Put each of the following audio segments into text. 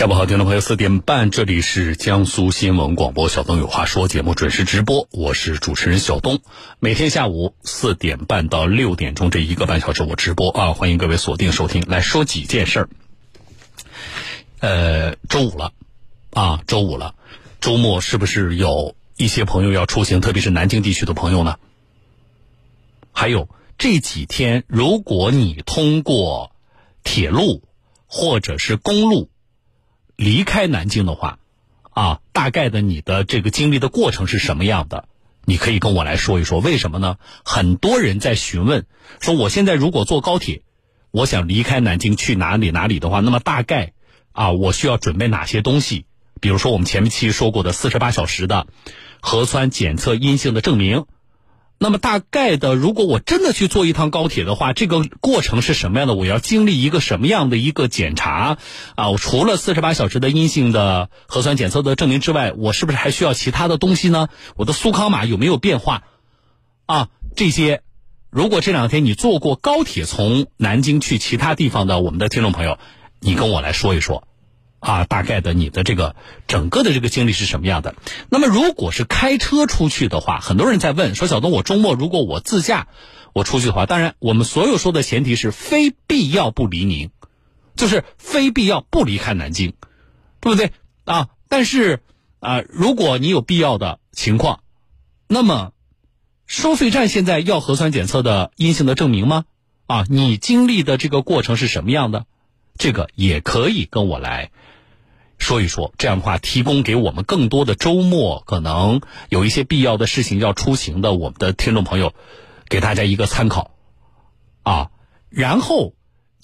下午好，听众朋友，四点半，这里是江苏新闻广播小东有话说节目准时直播，我是主持人小东。每天下午四点半到六点钟这一个半小时我直播啊，欢迎各位锁定收听。来说几件事儿。呃，周五了啊，周五了，周末是不是有一些朋友要出行，特别是南京地区的朋友呢？还有这几天，如果你通过铁路或者是公路。离开南京的话，啊，大概的你的这个经历的过程是什么样的？你可以跟我来说一说，为什么呢？很多人在询问，说我现在如果坐高铁，我想离开南京去哪里哪里的话，那么大概啊，我需要准备哪些东西？比如说我们前面期说过的四十八小时的核酸检测阴性的证明。那么大概的，如果我真的去坐一趟高铁的话，这个过程是什么样的？我要经历一个什么样的一个检查啊？我除了四十八小时的阴性的核酸检测的证明之外，我是不是还需要其他的东西呢？我的苏康码有没有变化？啊，这些，如果这两天你坐过高铁从南京去其他地方的我们的听众朋友，你跟我来说一说。啊，大概的你的这个整个的这个经历是什么样的？那么如果是开车出去的话，很多人在问说：“小东，我周末如果我自驾我出去的话，当然我们所有说的前提是非必要不离宁，就是非必要不离开南京，对不对啊？但是啊，如果你有必要的情况，那么收费站现在要核酸检测的阴性的证明吗？啊，你经历的这个过程是什么样的？这个也可以跟我来。说一说，这样的话，提供给我们更多的周末可能有一些必要的事情要出行的我们的听众朋友，给大家一个参考啊。然后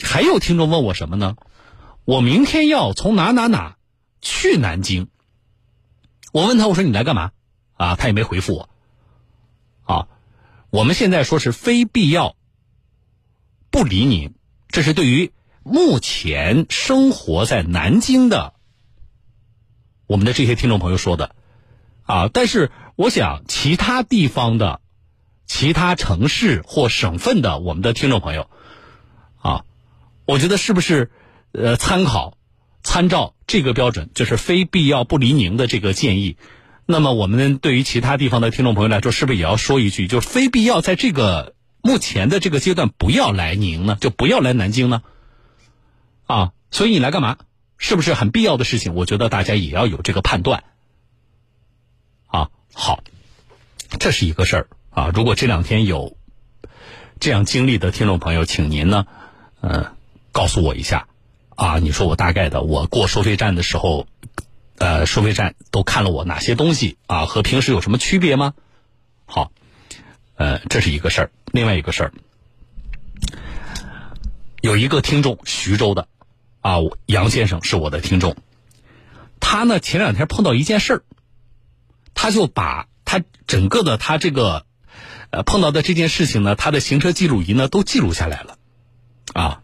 还有听众问我什么呢？我明天要从哪哪哪去南京，我问他，我说你来干嘛？啊，他也没回复我。啊，我们现在说是非必要不理你，这是对于目前生活在南京的。我们的这些听众朋友说的，啊，但是我想其他地方的、其他城市或省份的我们的听众朋友，啊，我觉得是不是呃参考、参照这个标准，就是非必要不离宁的这个建议？那么我们对于其他地方的听众朋友来说，是不是也要说一句，就是非必要在这个目前的这个阶段不要来宁呢？就不要来南京呢？啊，所以你来干嘛？是不是很必要的事情？我觉得大家也要有这个判断。啊，好，这是一个事儿啊。如果这两天有这样经历的听众朋友，请您呢，呃，告诉我一下啊。你说我大概的，我过收费站的时候，呃，收费站都看了我哪些东西啊？和平时有什么区别吗？好，呃，这是一个事儿。另外一个事儿，有一个听众，徐州的。啊，杨先生是我的听众，他呢前两天碰到一件事儿，他就把他整个的他这个呃碰到的这件事情呢，他的行车记录仪呢都记录下来了，啊，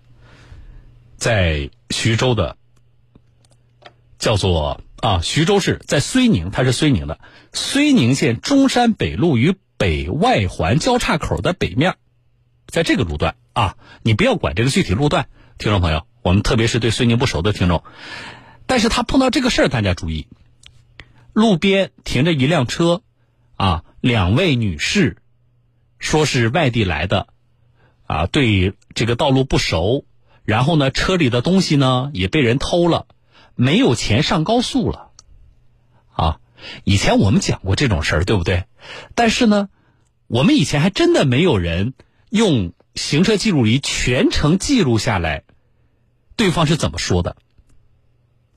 在徐州的叫做啊徐州市在睢宁，他是睢宁的。睢宁县中山北路与北外环交叉口的北面，在这个路段。啊，你不要管这个具体路段，听众朋友。我们特别是对睢宁不熟的听众，但是他碰到这个事儿，大家注意，路边停着一辆车，啊，两位女士，说是外地来的，啊，对这个道路不熟，然后呢，车里的东西呢也被人偷了，没有钱上高速了，啊，以前我们讲过这种事儿，对不对？但是呢，我们以前还真的没有人用行车记录仪全程记录下来。对方是怎么说的？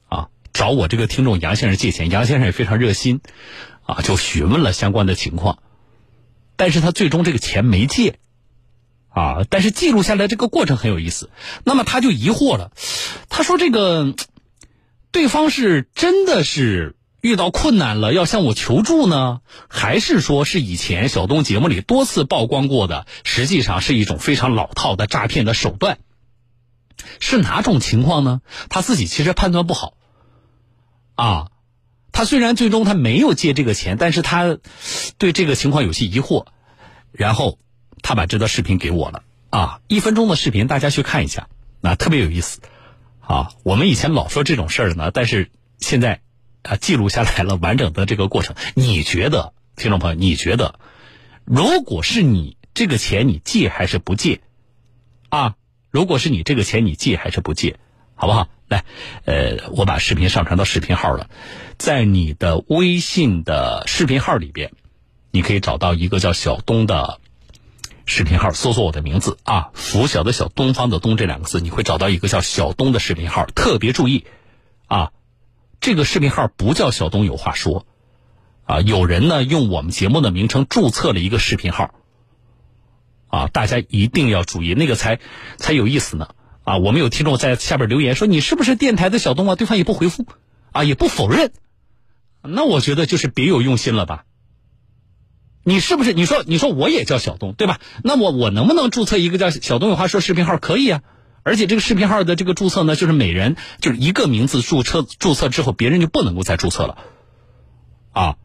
啊，找我这个听众杨先生借钱，杨先生也非常热心，啊，就询问了相关的情况，但是他最终这个钱没借，啊，但是记录下来这个过程很有意思。那么他就疑惑了，他说：“这个对方是真的是遇到困难了要向我求助呢，还是说是以前小东节目里多次曝光过的，实际上是一种非常老套的诈骗的手段？”是哪种情况呢？他自己其实判断不好，啊，他虽然最终他没有借这个钱，但是他对这个情况有些疑惑，然后他把这段视频给我了，啊，一分钟的视频，大家去看一下，啊，特别有意思，啊，我们以前老说这种事儿呢，但是现在啊记录下来了完整的这个过程。你觉得，听众朋友，你觉得，如果是你这个钱你借还是不借？啊，如果是你这个钱你借还是不借？好不好？来，呃，我把视频上传到视频号了，在你的微信的视频号里边，你可以找到一个叫小东的。视频号搜索我的名字啊，拂晓的小东方的东这两个字，你会找到一个叫小东的视频号。特别注意，啊，这个视频号不叫小东有话说，啊，有人呢用我们节目的名称注册了一个视频号，啊，大家一定要注意，那个才才有意思呢。啊，我们有听众在下边留言说你是不是电台的小东啊？对方也不回复，啊，也不否认，那我觉得就是别有用心了吧。你是不是？你说，你说我也叫小东，对吧？那我我能不能注册一个叫小东有话说视频号？可以啊，而且这个视频号的这个注册呢，就是每人就是一个名字注册，注册之后别人就不能够再注册了，啊。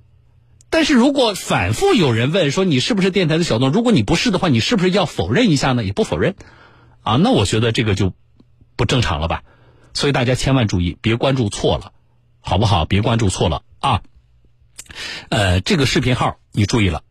但是如果反复有人问说你是不是电台的小东，如果你不是的话，你是不是要否认一下呢？也不否认，啊，那我觉得这个就不正常了吧？所以大家千万注意，别关注错了，好不好？别关注错了啊。呃，这个视频号你注意了。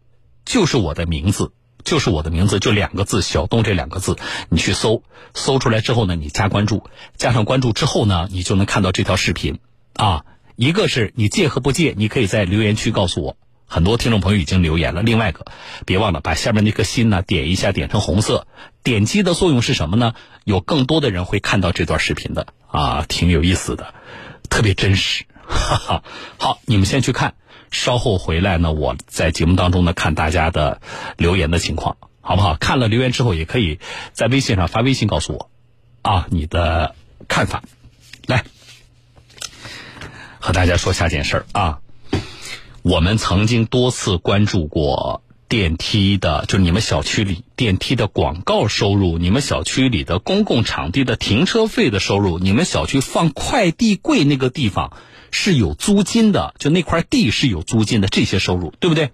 就是我的名字，就是我的名字，就两个字“小东”这两个字，你去搜，搜出来之后呢，你加关注，加上关注之后呢，你就能看到这条视频。啊，一个是你借和不借，你可以在留言区告诉我。很多听众朋友已经留言了。另外一个，别忘了把下面那颗心呢点一下，点成红色。点击的作用是什么呢？有更多的人会看到这段视频的啊，挺有意思的，特别真实。哈哈，好，你们先去看。稍后回来呢，我在节目当中呢看大家的留言的情况，好不好？看了留言之后，也可以在微信上发微信告诉我，啊，你的看法。来，和大家说下件事儿啊，我们曾经多次关注过电梯的，就你们小区里电梯的广告收入，你们小区里的公共场地的停车费的收入，你们小区放快递柜那个地方。是有租金的，就那块地是有租金的，这些收入对不对？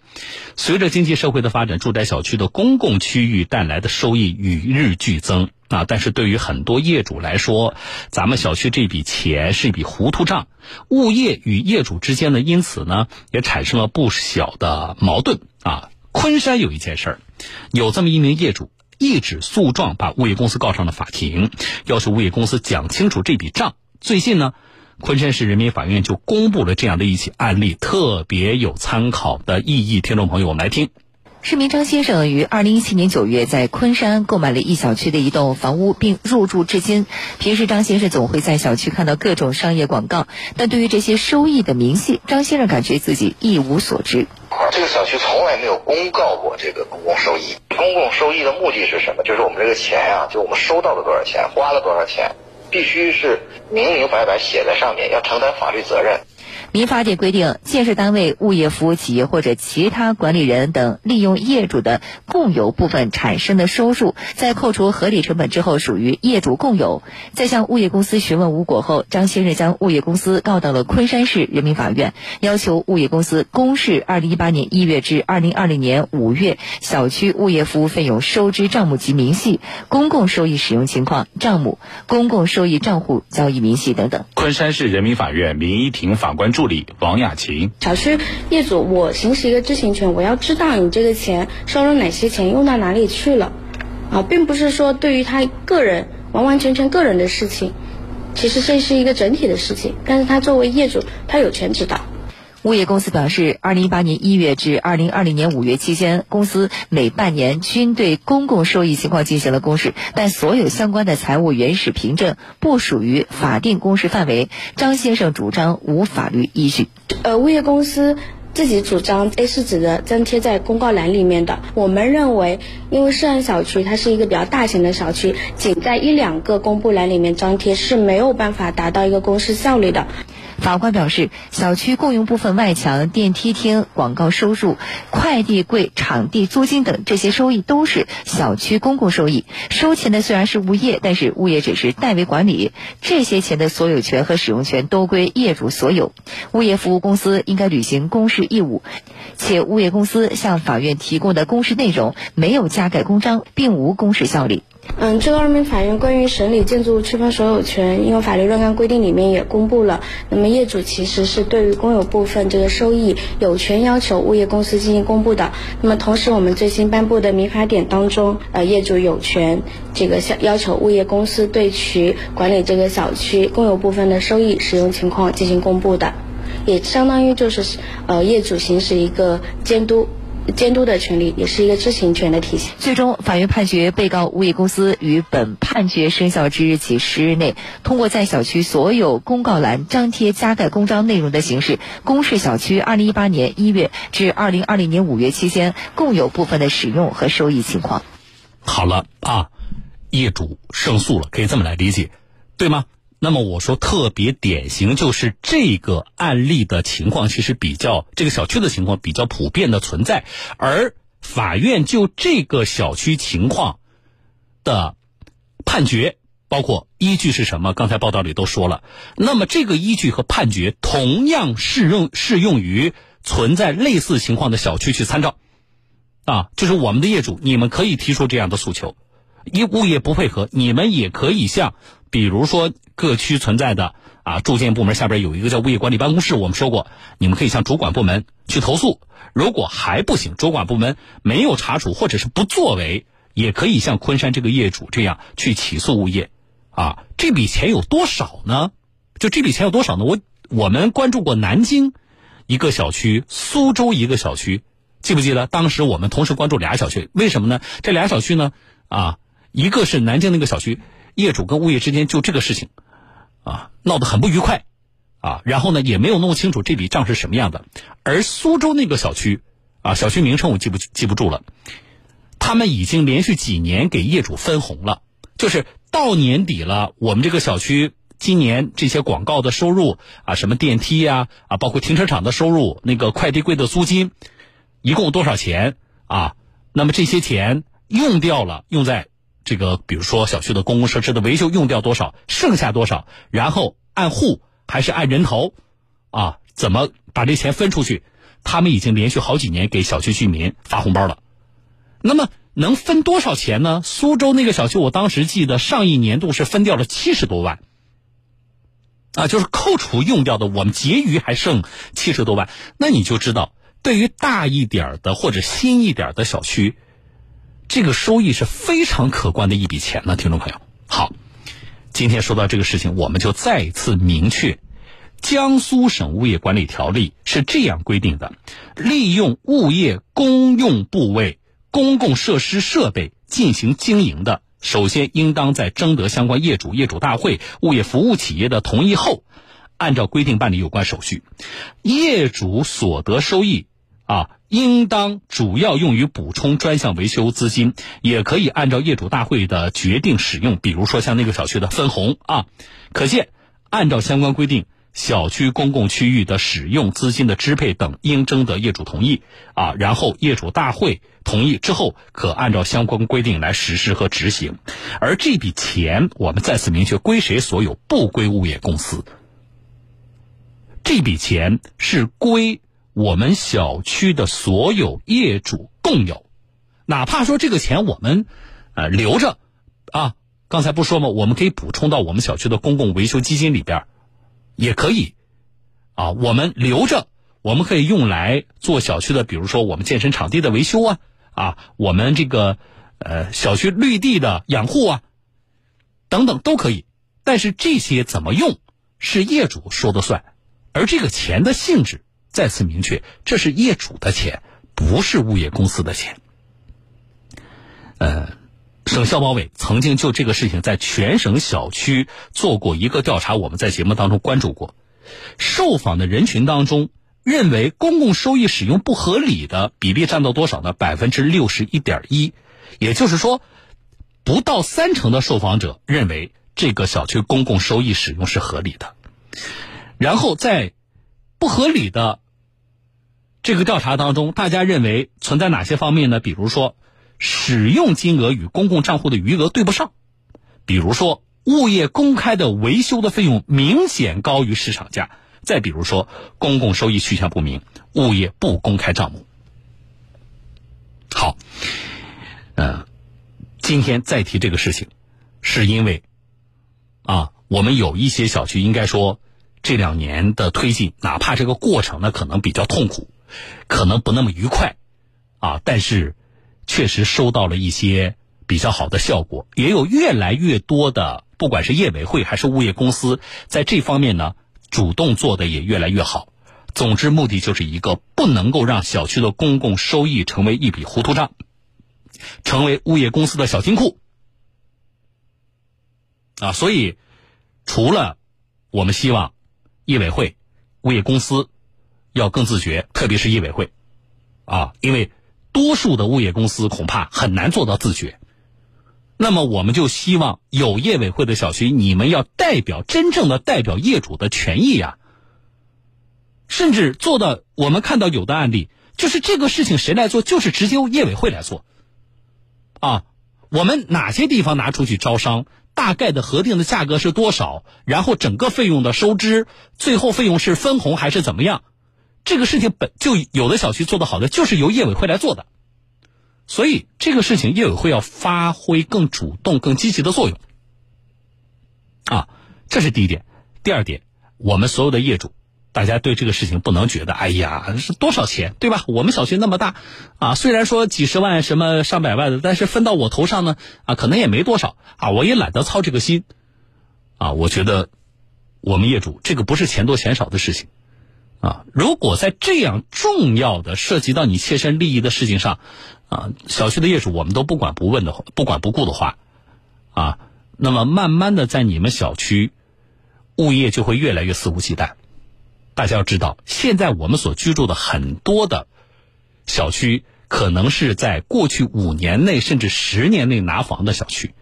随着经济社会的发展，住宅小区的公共区域带来的收益与日俱增啊。但是对于很多业主来说，咱们小区这笔钱是一笔糊涂账，物业与业主之间呢，因此呢也产生了不小的矛盾啊。昆山有一件事儿，有这么一名业主一纸诉状把物业公司告上了法庭，要求物业公司讲清楚这笔账。最近呢。昆山市人民法院就公布了这样的一起案例，特别有参考的意义。听众朋友，我们来听。市民张先生于二零一七年九月在昆山购买了一小区的一栋房屋，并入住至今。平时张先生总会在小区看到各种商业广告，但对于这些收益的明细，张先生感觉自己一无所知。这个小区从来没有公告过这个公共收益。公共收益的目的是什么？就是我们这个钱呀，就我们收到了多少钱，花了多少钱。必须是明明白白写在上面，要承担法律责任。民法典规定，建设单位、物业服务企业或者其他管理人等利用业主的共有部分产生的收入，在扣除合理成本之后，属于业主共有。在向物业公司询问无果后，张先生将物业公司告到了昆山市人民法院，要求物业公司公示二零一八年一月至二零二零年五月小区物业服务费用收支账目及明细、公共收益使用情况账目、公共收益账户交易明细等等。昆山市人民法院民一庭法官助理王雅琴：小区业主，我行使一个知情权，我要知道你这个钱收了哪些钱，用到哪里去了，啊，并不是说对于他个人完完全全个人的事情，其实这是一个整体的事情，但是他作为业主，他有权知道。物业公司表示，二零一八年一月至二零二零年五月期间，公司每半年均对公共收益情况进行了公示，但所有相关的财务原始凭证不属于法定公示范围。张先生主张无法律依据。呃，物业公司自己主张 A 四纸的粘贴在公告栏里面的。我们认为，因为涉案小区它是一个比较大型的小区，仅在一两个公布栏里面张贴是没有办法达到一个公示效率的。法官表示，小区共用部分外墙、电梯厅广告收入、快递柜场地租金等这些收益都是小区公共收益。收钱的虽然是物业，但是物业只是代为管理，这些钱的所有权和使用权都归业主所有。物业服务公司应该履行公示义务，且物业公司向法院提供的公示内容没有加盖公章，并无公示效力。嗯，最高人民法院关于审理建筑物区分所有权应用法律若干规定里面也公布了，那么业主其实是对于公有部分这个收益有权要求物业公司进行公布的。那么同时，我们最新颁布的民法典当中，呃，业主有权这个要要求物业公司对其管理这个小区公有部分的收益使用情况进行公布的，也相当于就是呃业主行使一个监督。监督的权利也是一个知情权的体现。最终，法院判决被告物业公司于本判决生效之日起十日内，通过在小区所有公告栏张贴加盖公章内容的形式，公示小区二零一八年一月至二零二零年五月期间共有部分的使用和收益情况。好了啊，业主胜诉了，可以这么来理解，对吗？那么我说特别典型就是这个案例的情况，其实比较这个小区的情况比较普遍的存在，而法院就这个小区情况的判决，包括依据是什么？刚才报道里都说了。那么这个依据和判决同样适用适用于存在类似情况的小区去参照，啊，就是我们的业主，你们可以提出这样的诉求，一物业不配合，你们也可以向。比如说，各区存在的啊，住建部门下边有一个叫物业管理办公室，我们说过，你们可以向主管部门去投诉。如果还不行，主管部门没有查处或者是不作为，也可以像昆山这个业主这样去起诉物业。啊，这笔钱有多少呢？就这笔钱有多少呢？我我们关注过南京一个小区，苏州一个小区，记不记得？当时我们同时关注俩小区，为什么呢？这俩小区呢？啊，一个是南京那个小区。业主跟物业之间就这个事情，啊，闹得很不愉快，啊，然后呢也没有弄清楚这笔账是什么样的。而苏州那个小区，啊，小区名称我记不记不住了，他们已经连续几年给业主分红了，就是到年底了，我们这个小区今年这些广告的收入啊，什么电梯呀，啊，包括停车场的收入，那个快递柜的租金，一共多少钱啊？那么这些钱用掉了，用在。这个，比如说小区的公共设施的维修用掉多少，剩下多少，然后按户还是按人头，啊，怎么把这钱分出去？他们已经连续好几年给小区居民发红包了。那么能分多少钱呢？苏州那个小区，我当时记得上一年度是分掉了七十多万，啊，就是扣除用掉的，我们结余还剩七十多万。那你就知道，对于大一点的或者新一点的小区。这个收益是非常可观的一笔钱呢，听众朋友。好，今天说到这个事情，我们就再次明确，江苏省物业管理条例是这样规定的：利用物业公用部位、公共设施设备进行经营的，首先应当在征得相关业主、业主大会、物业服务企业的同意后，按照规定办理有关手续。业主所得收益。啊，应当主要用于补充专项维修资金，也可以按照业主大会的决定使用。比如说像那个小区的分红啊，可见按照相关规定，小区公共区域的使用资金的支配等，应征得业主同意啊，然后业主大会同意之后，可按照相关规定来实施和执行。而这笔钱，我们再次明确归谁所有，不归物业公司。这笔钱是归。我们小区的所有业主共有，哪怕说这个钱我们呃留着啊，刚才不说吗？我们可以补充到我们小区的公共维修基金里边，也可以啊。我们留着，我们可以用来做小区的，比如说我们健身场地的维修啊啊，我们这个呃小区绿地的养护啊等等都可以。但是这些怎么用是业主说的算，而这个钱的性质。再次明确，这是业主的钱，不是物业公司的钱。呃，省消保委曾经就这个事情在全省小区做过一个调查，我们在节目当中关注过。受访的人群当中，认为公共收益使用不合理的比例占到多少呢？百分之六十一点一，也就是说，不到三成的受访者认为这个小区公共收益使用是合理的。然后在不合理的。这个调查当中，大家认为存在哪些方面呢？比如说，使用金额与公共账户的余额对不上；比如说，物业公开的维修的费用明显高于市场价；再比如说，公共收益去向不明，物业不公开账目。好，嗯，今天再提这个事情，是因为啊，我们有一些小区应该说这两年的推进，哪怕这个过程呢可能比较痛苦，可能不那么愉快啊，但是确实收到了一些比较好的效果，也有越来越多的，不管是业委会还是物业公司，在这方面呢主动做的也越来越好。总之，目的就是一个不能够让小区的公共收益成为一笔糊涂账，成为物业公司的小金库啊！所以，除了我们希望业委会、物业公司要更自觉，特别是业委会啊，因为多数的物业公司恐怕很难做到自觉。那么，我们就希望有业委会的小区，你们要代表真正的代表业主的权益呀。甚至做到，我们看到有的案例，就是这个事情谁来做，就是直接业委会来做。啊，我们哪些地方拿出去招商，大概的核定的价格是多少，然后整个费用的收支，最后费用是分红还是怎么样？这个事情本就有的小区做得好的，就是由业委会来做的。所以这个事情业委会要发挥更主动、更积极的作用。啊，这是第一点。第二点，我们所有的业主。大家对这个事情不能觉得，哎呀，是多少钱，对吧？我们小区那么大，啊，虽然说几十万、什么上百万的，但是分到我头上呢，啊，可能也没多少，啊，我也懒得操这个心，啊，我觉得我们业主这个不是钱多钱少的事情，啊，如果在这样重要的涉及到你切身利益的事情上，啊，小区的业主我们都不管不问的话，不管不顾的话，啊，那么慢慢的在你们小区，物业就会越来越肆无忌惮。大家要知道，现在我们所居住的很多的小区，可能是在过去五年内甚至十年内拿房的小区，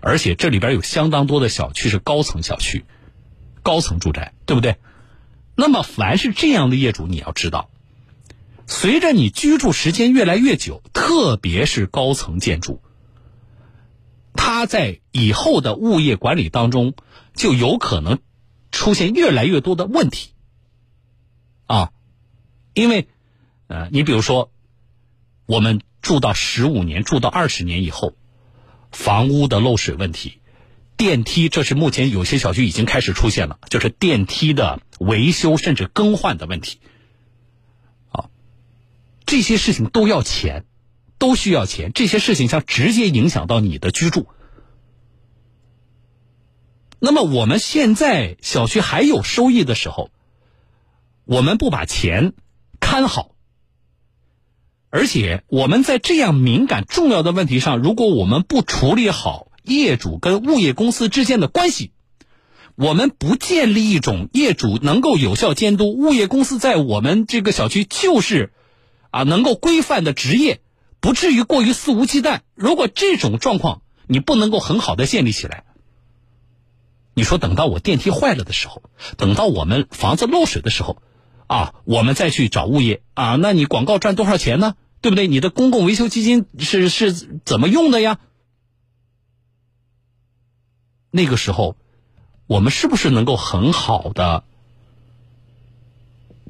而且这里边有相当多的小区是高层小区、高层住宅，对不对？那么，凡是这样的业主，你要知道，随着你居住时间越来越久，特别是高层建筑，它在以后的物业管理当中，就有可能出现越来越多的问题。啊，因为，呃，你比如说，我们住到十五年、住到二十年以后，房屋的漏水问题，电梯，这是目前有些小区已经开始出现了，就是电梯的维修甚至更换的问题。啊，这些事情都要钱，都需要钱，这些事情将直接影响到你的居住。那么我们现在小区还有收益的时候。我们不把钱看好，而且我们在这样敏感重要的问题上，如果我们不处理好业主跟物业公司之间的关系，我们不建立一种业主能够有效监督，物业公司在我们这个小区就是啊能够规范的职业，不至于过于肆无忌惮。如果这种状况你不能够很好的建立起来，你说等到我电梯坏了的时候，等到我们房子漏水的时候。啊，我们再去找物业啊，那你广告赚多少钱呢？对不对？你的公共维修基金是是怎么用的呀？那个时候，我们是不是能够很好的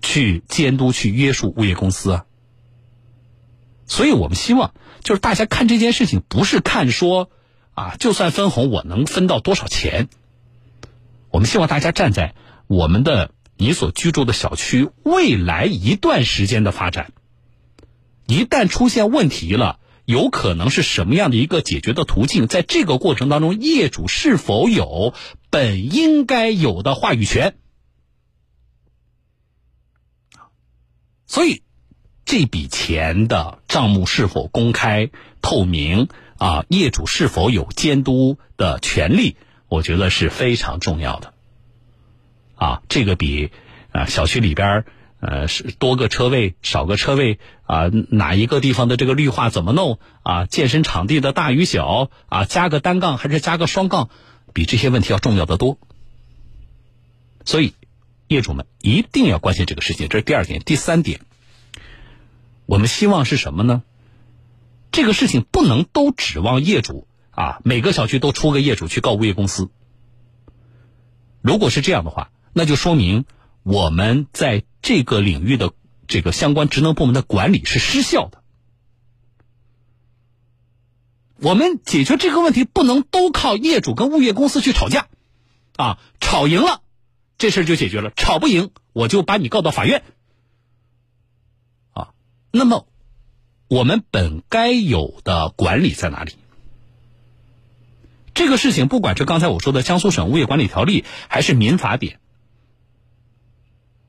去监督、去约束物业公司啊？所以我们希望，就是大家看这件事情，不是看说啊，就算分红，我能分到多少钱？我们希望大家站在我们的。你所居住的小区未来一段时间的发展，一旦出现问题了，有可能是什么样的一个解决的途径？在这个过程当中，业主是否有本应该有的话语权？所以，这笔钱的账目是否公开透明啊？业主是否有监督的权利？我觉得是非常重要的。啊，这个比啊小区里边呃是多个车位少个车位啊哪一个地方的这个绿化怎么弄啊健身场地的大与小啊加个单杠还是加个双杠，比这些问题要重要的多。所以业主们一定要关心这个事情，这是第二点。第三点，我们希望是什么呢？这个事情不能都指望业主啊，每个小区都出个业主去告物业公司。如果是这样的话，那就说明我们在这个领域的这个相关职能部门的管理是失效的。我们解决这个问题不能都靠业主跟物业公司去吵架，啊，吵赢了，这事就解决了；吵不赢，我就把你告到法院。啊，那么我们本该有的管理在哪里？这个事情，不管是刚才我说的江苏省物业管理条例，还是民法典，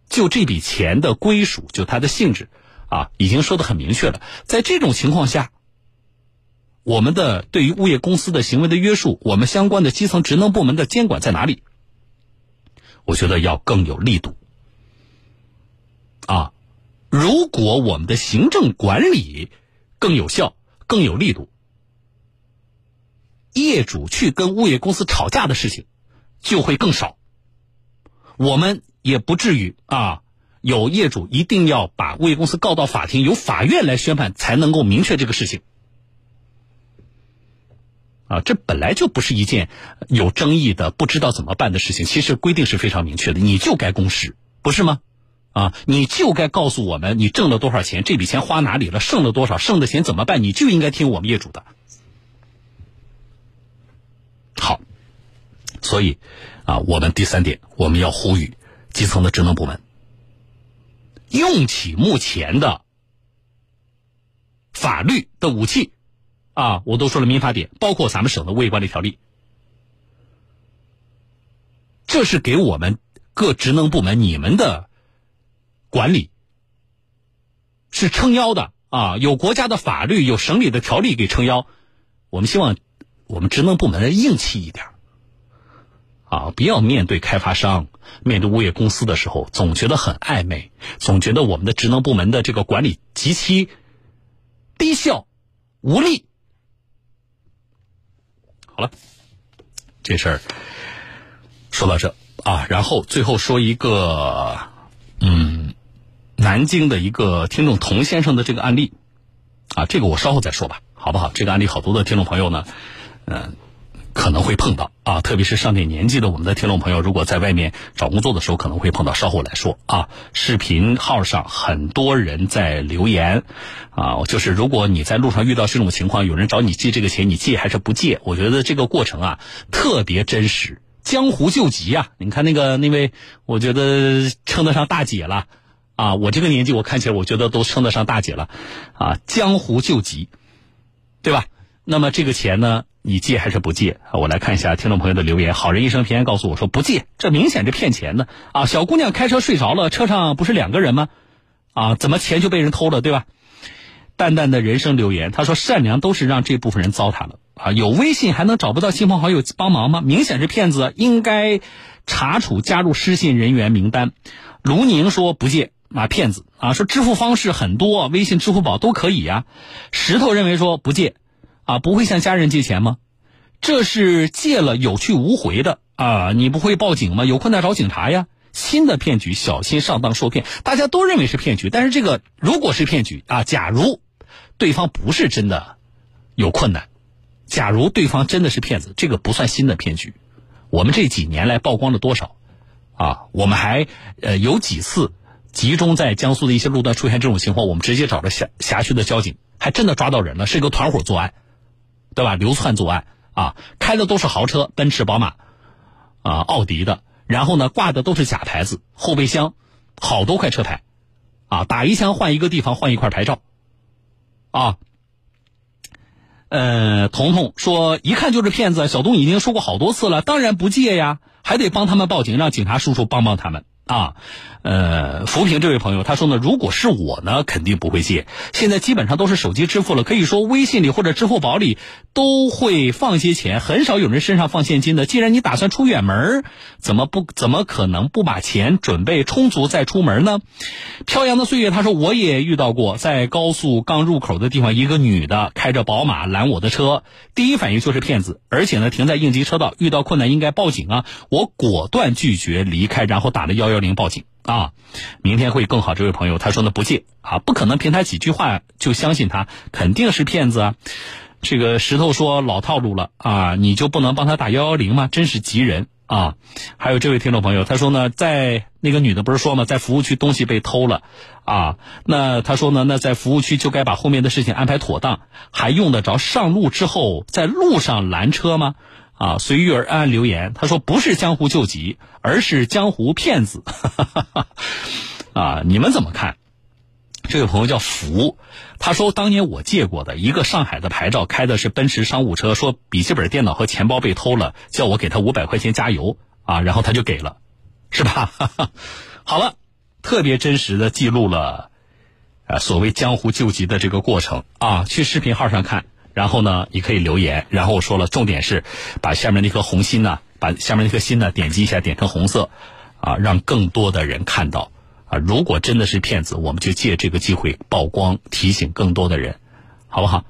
就这笔钱的归属，就它的性质，啊，已经说的很明确了。在这种情况下。我们的对于物业公司的行为的约束，我们相关的基层职能部门的监管在哪里？我觉得要更有力度。啊，如果我们的行政管理更有效、更有力度，业主去跟物业公司吵架的事情就会更少。我们也不至于啊，有业主一定要把物业公司告到法庭，由法院来宣判才能够明确这个事情。啊，这本来就不是一件有争议的、不知道怎么办的事情。其实规定是非常明确的，你就该公示，不是吗？啊，你就该告诉我们你挣了多少钱，这笔钱花哪里了，剩了多少，剩的钱怎么办？你就应该听我们业主的。好，所以啊，我们第三点，我们要呼吁基层的职能部门用起目前的法律的武器。啊，我都说了民法典，包括咱们省的物业管理条例，这是给我们各职能部门你们的管理是撑腰的啊！有国家的法律，有省里的条例给撑腰，我们希望我们职能部门硬气一点啊！不要面对开发商、面对物业公司的时候，总觉得很暧昧，总觉得我们的职能部门的这个管理极其低效、无力。好了，这事儿说到这啊，然后最后说一个，嗯，南京的一个听众童先生的这个案例啊，这个我稍后再说吧，好不好？这个案例好多的听众朋友呢，嗯。可能会碰到啊，特别是上点年纪的我们的听众朋友，如果在外面找工作的时候，可能会碰到。稍后来说啊，视频号上很多人在留言啊，就是如果你在路上遇到这种情况，有人找你借这个钱，你借还是不借？我觉得这个过程啊特别真实，江湖救急啊！你看那个那位，我觉得称得上大姐了啊，我这个年纪我看起来我觉得都称得上大姐了啊，江湖救急，对吧？那么这个钱呢？你借还是不借？我来看一下听众朋友的留言。好人一生平安告诉我说不借，这明显是骗钱的啊！小姑娘开车睡着了，车上不是两个人吗？啊，怎么钱就被人偷了，对吧？淡淡的人生留言，他说善良都是让这部分人糟蹋了啊！有微信还能找不到亲朋好友帮忙吗？明显是骗子，应该查处加入失信人员名单。卢宁说不借啊，骗子啊！说支付方式很多，微信、支付宝都可以呀。石头认为说不借。啊，不会向家人借钱吗？这是借了有去无回的啊！你不会报警吗？有困难找警察呀！新的骗局，小心上当受骗。大家都认为是骗局，但是这个如果是骗局啊，假如对方不是真的有困难，假如对方真的是骗子，这个不算新的骗局。我们这几年来曝光了多少啊？我们还呃有几次集中在江苏的一些路段出现这种情况，我们直接找着辖辖区的交警，还真的抓到人了，是一个团伙作案。对吧？流窜作案啊，开的都是豪车，奔驰、宝马，啊，奥迪的，然后呢，挂的都是假牌子，后备箱好多块车牌，啊，打一枪换一个地方，换一块牌照，啊，呃，彤彤说一看就是骗子，小东已经说过好多次了，当然不借呀，还得帮他们报警，让警察叔叔帮帮他们。啊，呃，扶贫这位朋友他说呢，如果是我呢，肯定不会借。现在基本上都是手机支付了，可以说微信里或者支付宝里都会放些钱，很少有人身上放现金的。既然你打算出远门，怎么不怎么可能不把钱准备充足再出门呢？飘扬的岁月他说我也遇到过，在高速刚入口的地方，一个女的开着宝马拦我的车，第一反应就是骗子，而且呢停在应急车道，遇到困难应该报警啊，我果断拒绝离开，然后打了幺幺。零报警啊！明天会更好。这位朋友他说呢不借啊，不可能凭他几句话就相信他，肯定是骗子啊！这个石头说老套路了啊，你就不能帮他打幺幺零吗？真是急人啊。还有这位听众朋友，他说呢，在那个女的不是说吗，在服务区东西被偷了啊，那他说呢，那在服务区就该把后面的事情安排妥当，还用得着上路之后在路上拦车吗？啊，随遇而安留言，他说不是江湖救急，而是江湖骗子。啊，你们怎么看？这位朋友叫福，他说当年我借过的一个上海的牌照，开的是奔驰商务车，说笔记本电脑和钱包被偷了，叫我给他五百块钱加油啊，然后他就给了，是吧？好了，特别真实的记录了，啊，所谓江湖救急的这个过程啊，去视频号上看。然后呢，你可以留言。然后我说了，重点是把下面那颗红心呢，把下面那颗心呢点击一下，点成红色，啊，让更多的人看到。啊，如果真的是骗子，我们就借这个机会曝光，提醒更多的人，好不好？